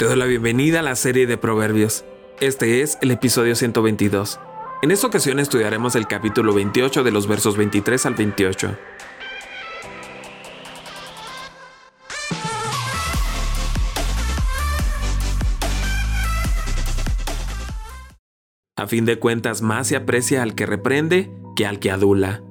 Te doy la bienvenida a la serie de Proverbios. Este es el episodio 122. En esta ocasión estudiaremos el capítulo 28 de los versos 23 al 28. A fin de cuentas, más se aprecia al que reprende que al que adula.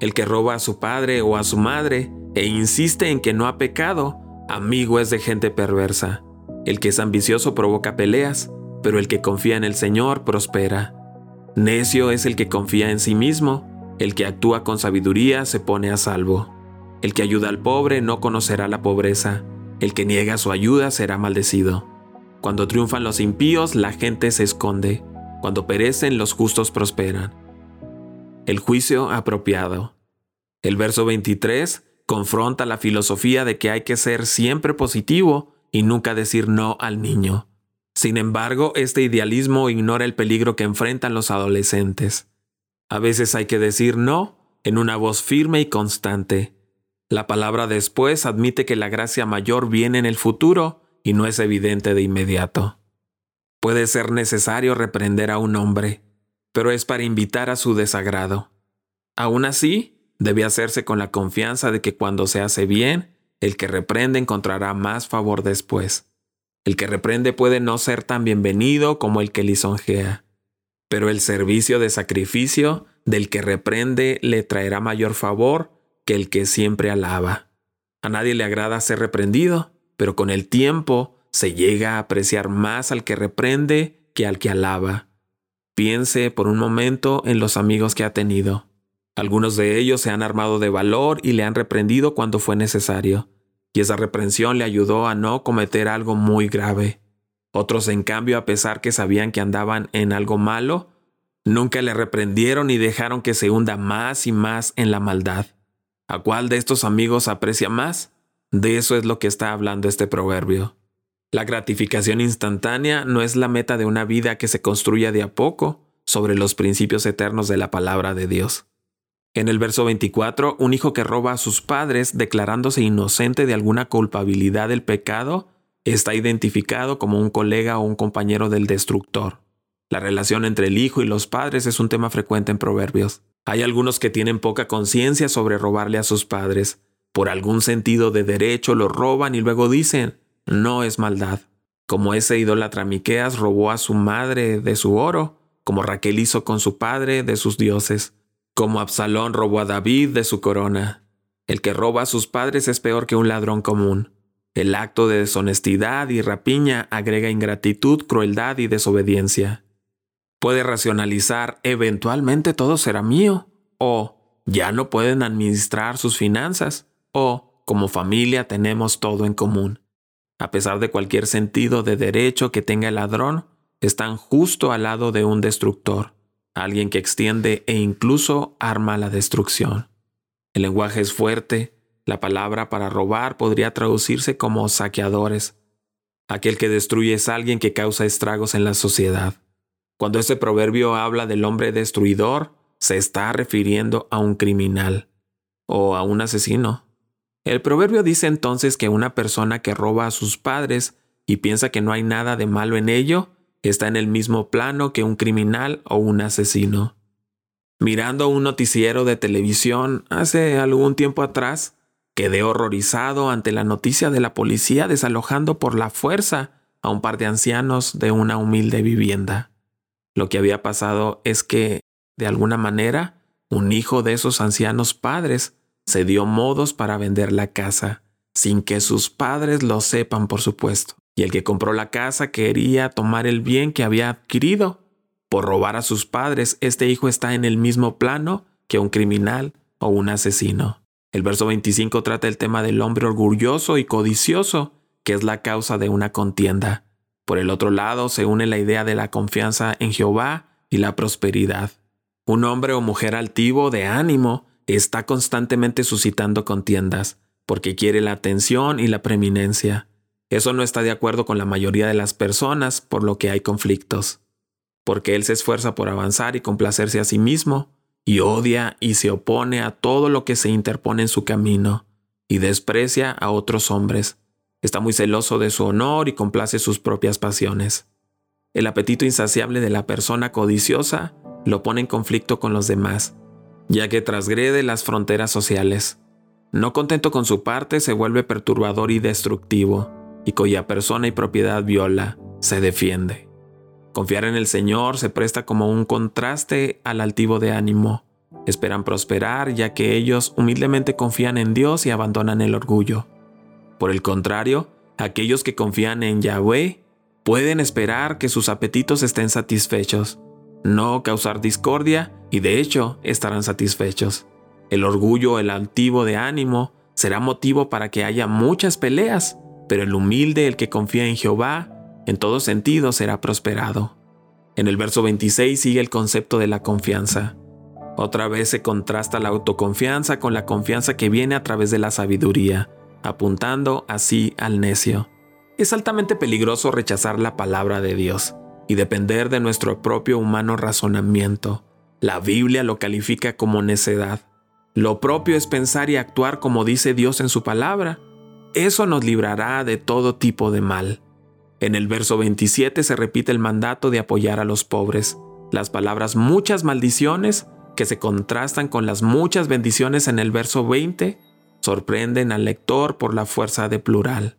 El que roba a su padre o a su madre e insiste en que no ha pecado, amigo es de gente perversa. El que es ambicioso provoca peleas, pero el que confía en el Señor prospera. Necio es el que confía en sí mismo, el que actúa con sabiduría se pone a salvo. El que ayuda al pobre no conocerá la pobreza, el que niega su ayuda será maldecido. Cuando triunfan los impíos, la gente se esconde, cuando perecen, los justos prosperan. El juicio apropiado. El verso 23 confronta la filosofía de que hay que ser siempre positivo y nunca decir no al niño. Sin embargo, este idealismo ignora el peligro que enfrentan los adolescentes. A veces hay que decir no en una voz firme y constante. La palabra después admite que la gracia mayor viene en el futuro y no es evidente de inmediato. Puede ser necesario reprender a un hombre, pero es para invitar a su desagrado. Aún así, debe hacerse con la confianza de que cuando se hace bien, el que reprende encontrará más favor después. El que reprende puede no ser tan bienvenido como el que lisonjea, pero el servicio de sacrificio del que reprende le traerá mayor favor que el que siempre alaba. A nadie le agrada ser reprendido, pero con el tiempo se llega a apreciar más al que reprende que al que alaba. Piense por un momento en los amigos que ha tenido. Algunos de ellos se han armado de valor y le han reprendido cuando fue necesario y esa reprensión le ayudó a no cometer algo muy grave. Otros, en cambio, a pesar que sabían que andaban en algo malo, nunca le reprendieron y dejaron que se hunda más y más en la maldad. ¿A cuál de estos amigos aprecia más? De eso es lo que está hablando este proverbio. La gratificación instantánea no es la meta de una vida que se construya de a poco sobre los principios eternos de la palabra de Dios. En el verso 24, un hijo que roba a sus padres declarándose inocente de alguna culpabilidad del pecado está identificado como un colega o un compañero del destructor. La relación entre el hijo y los padres es un tema frecuente en Proverbios. Hay algunos que tienen poca conciencia sobre robarle a sus padres. Por algún sentido de derecho lo roban y luego dicen, no es maldad. Como ese idólatra Miqueas robó a su madre de su oro, como Raquel hizo con su padre de sus dioses como Absalón robó a David de su corona. El que roba a sus padres es peor que un ladrón común. El acto de deshonestidad y rapiña agrega ingratitud, crueldad y desobediencia. Puede racionalizar eventualmente todo será mío, o ya no pueden administrar sus finanzas, o como familia tenemos todo en común. A pesar de cualquier sentido de derecho que tenga el ladrón, están justo al lado de un destructor alguien que extiende e incluso arma la destrucción. El lenguaje es fuerte, la palabra para robar podría traducirse como saqueadores. Aquel que destruye es alguien que causa estragos en la sociedad. Cuando este proverbio habla del hombre destruidor, se está refiriendo a un criminal o a un asesino. El proverbio dice entonces que una persona que roba a sus padres y piensa que no hay nada de malo en ello, está en el mismo plano que un criminal o un asesino. Mirando un noticiero de televisión hace algún tiempo atrás, quedé horrorizado ante la noticia de la policía desalojando por la fuerza a un par de ancianos de una humilde vivienda. Lo que había pasado es que, de alguna manera, un hijo de esos ancianos padres se dio modos para vender la casa, sin que sus padres lo sepan, por supuesto y el que compró la casa quería tomar el bien que había adquirido. Por robar a sus padres, este hijo está en el mismo plano que un criminal o un asesino. El verso 25 trata el tema del hombre orgulloso y codicioso, que es la causa de una contienda. Por el otro lado, se une la idea de la confianza en Jehová y la prosperidad. Un hombre o mujer altivo de ánimo está constantemente suscitando contiendas, porque quiere la atención y la preeminencia. Eso no está de acuerdo con la mayoría de las personas, por lo que hay conflictos. Porque él se esfuerza por avanzar y complacerse a sí mismo, y odia y se opone a todo lo que se interpone en su camino, y desprecia a otros hombres. Está muy celoso de su honor y complace sus propias pasiones. El apetito insaciable de la persona codiciosa lo pone en conflicto con los demás, ya que transgrede las fronteras sociales. No contento con su parte, se vuelve perturbador y destructivo, y cuya persona y propiedad viola, se defiende. Confiar en el Señor se presta como un contraste al altivo de ánimo. Esperan prosperar ya que ellos humildemente confían en Dios y abandonan el orgullo. Por el contrario, aquellos que confían en Yahweh pueden esperar que sus apetitos estén satisfechos, no causar discordia y de hecho estarán satisfechos. El orgullo, el altivo de ánimo, será motivo para que haya muchas peleas, pero el humilde, el que confía en Jehová, en todo sentido será prosperado. En el verso 26 sigue el concepto de la confianza. Otra vez se contrasta la autoconfianza con la confianza que viene a través de la sabiduría, apuntando así al necio. Es altamente peligroso rechazar la palabra de Dios y depender de nuestro propio humano razonamiento. La Biblia lo califica como necedad. Lo propio es pensar y actuar como dice Dios en su palabra. Eso nos librará de todo tipo de mal. En el verso 27 se repite el mandato de apoyar a los pobres. Las palabras muchas maldiciones, que se contrastan con las muchas bendiciones en el verso 20, sorprenden al lector por la fuerza de plural.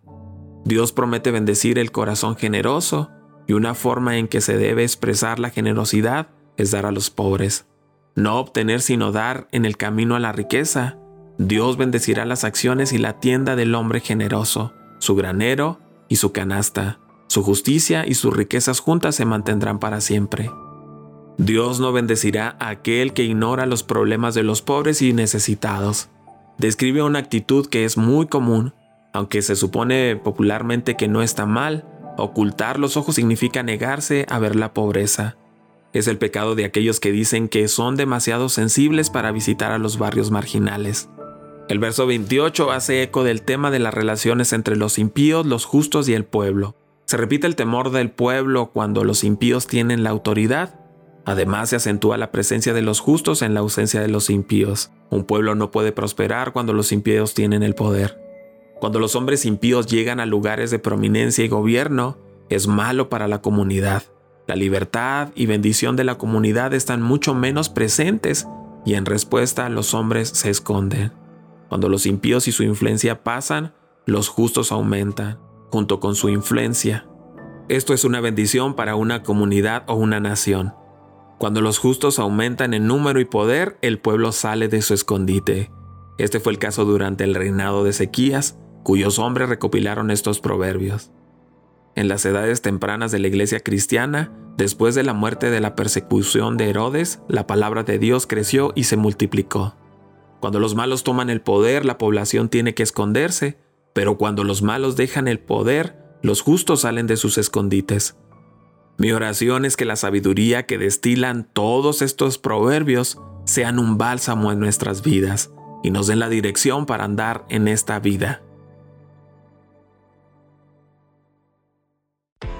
Dios promete bendecir el corazón generoso y una forma en que se debe expresar la generosidad es dar a los pobres. No obtener sino dar en el camino a la riqueza. Dios bendecirá las acciones y la tienda del hombre generoso, su granero y su canasta. Su justicia y sus riquezas juntas se mantendrán para siempre. Dios no bendecirá a aquel que ignora los problemas de los pobres y necesitados. Describe una actitud que es muy común aunque se supone popularmente que no está mal, ocultar los ojos significa negarse a ver la pobreza. Es el pecado de aquellos que dicen que son demasiado sensibles para visitar a los barrios marginales. El verso 28 hace eco del tema de las relaciones entre los impíos, los justos y el pueblo. Se repite el temor del pueblo cuando los impíos tienen la autoridad. Además se acentúa la presencia de los justos en la ausencia de los impíos. Un pueblo no puede prosperar cuando los impíos tienen el poder. Cuando los hombres impíos llegan a lugares de prominencia y gobierno, es malo para la comunidad. La libertad y bendición de la comunidad están mucho menos presentes y en respuesta los hombres se esconden. Cuando los impíos y su influencia pasan, los justos aumentan, junto con su influencia. Esto es una bendición para una comunidad o una nación. Cuando los justos aumentan en número y poder, el pueblo sale de su escondite. Este fue el caso durante el reinado de Ezequías, cuyos hombres recopilaron estos proverbios. En las edades tempranas de la iglesia cristiana, después de la muerte de la persecución de Herodes, la palabra de Dios creció y se multiplicó. Cuando los malos toman el poder, la población tiene que esconderse, pero cuando los malos dejan el poder, los justos salen de sus escondites. Mi oración es que la sabiduría que destilan todos estos proverbios sean un bálsamo en nuestras vidas y nos den la dirección para andar en esta vida.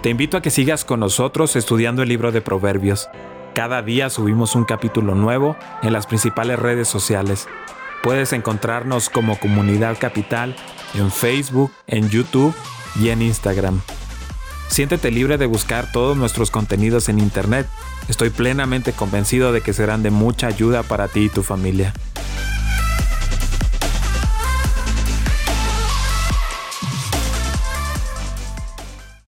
Te invito a que sigas con nosotros estudiando el libro de Proverbios. Cada día subimos un capítulo nuevo en las principales redes sociales. Puedes encontrarnos como Comunidad Capital en Facebook, en YouTube y en Instagram. Siéntete libre de buscar todos nuestros contenidos en Internet. Estoy plenamente convencido de que serán de mucha ayuda para ti y tu familia.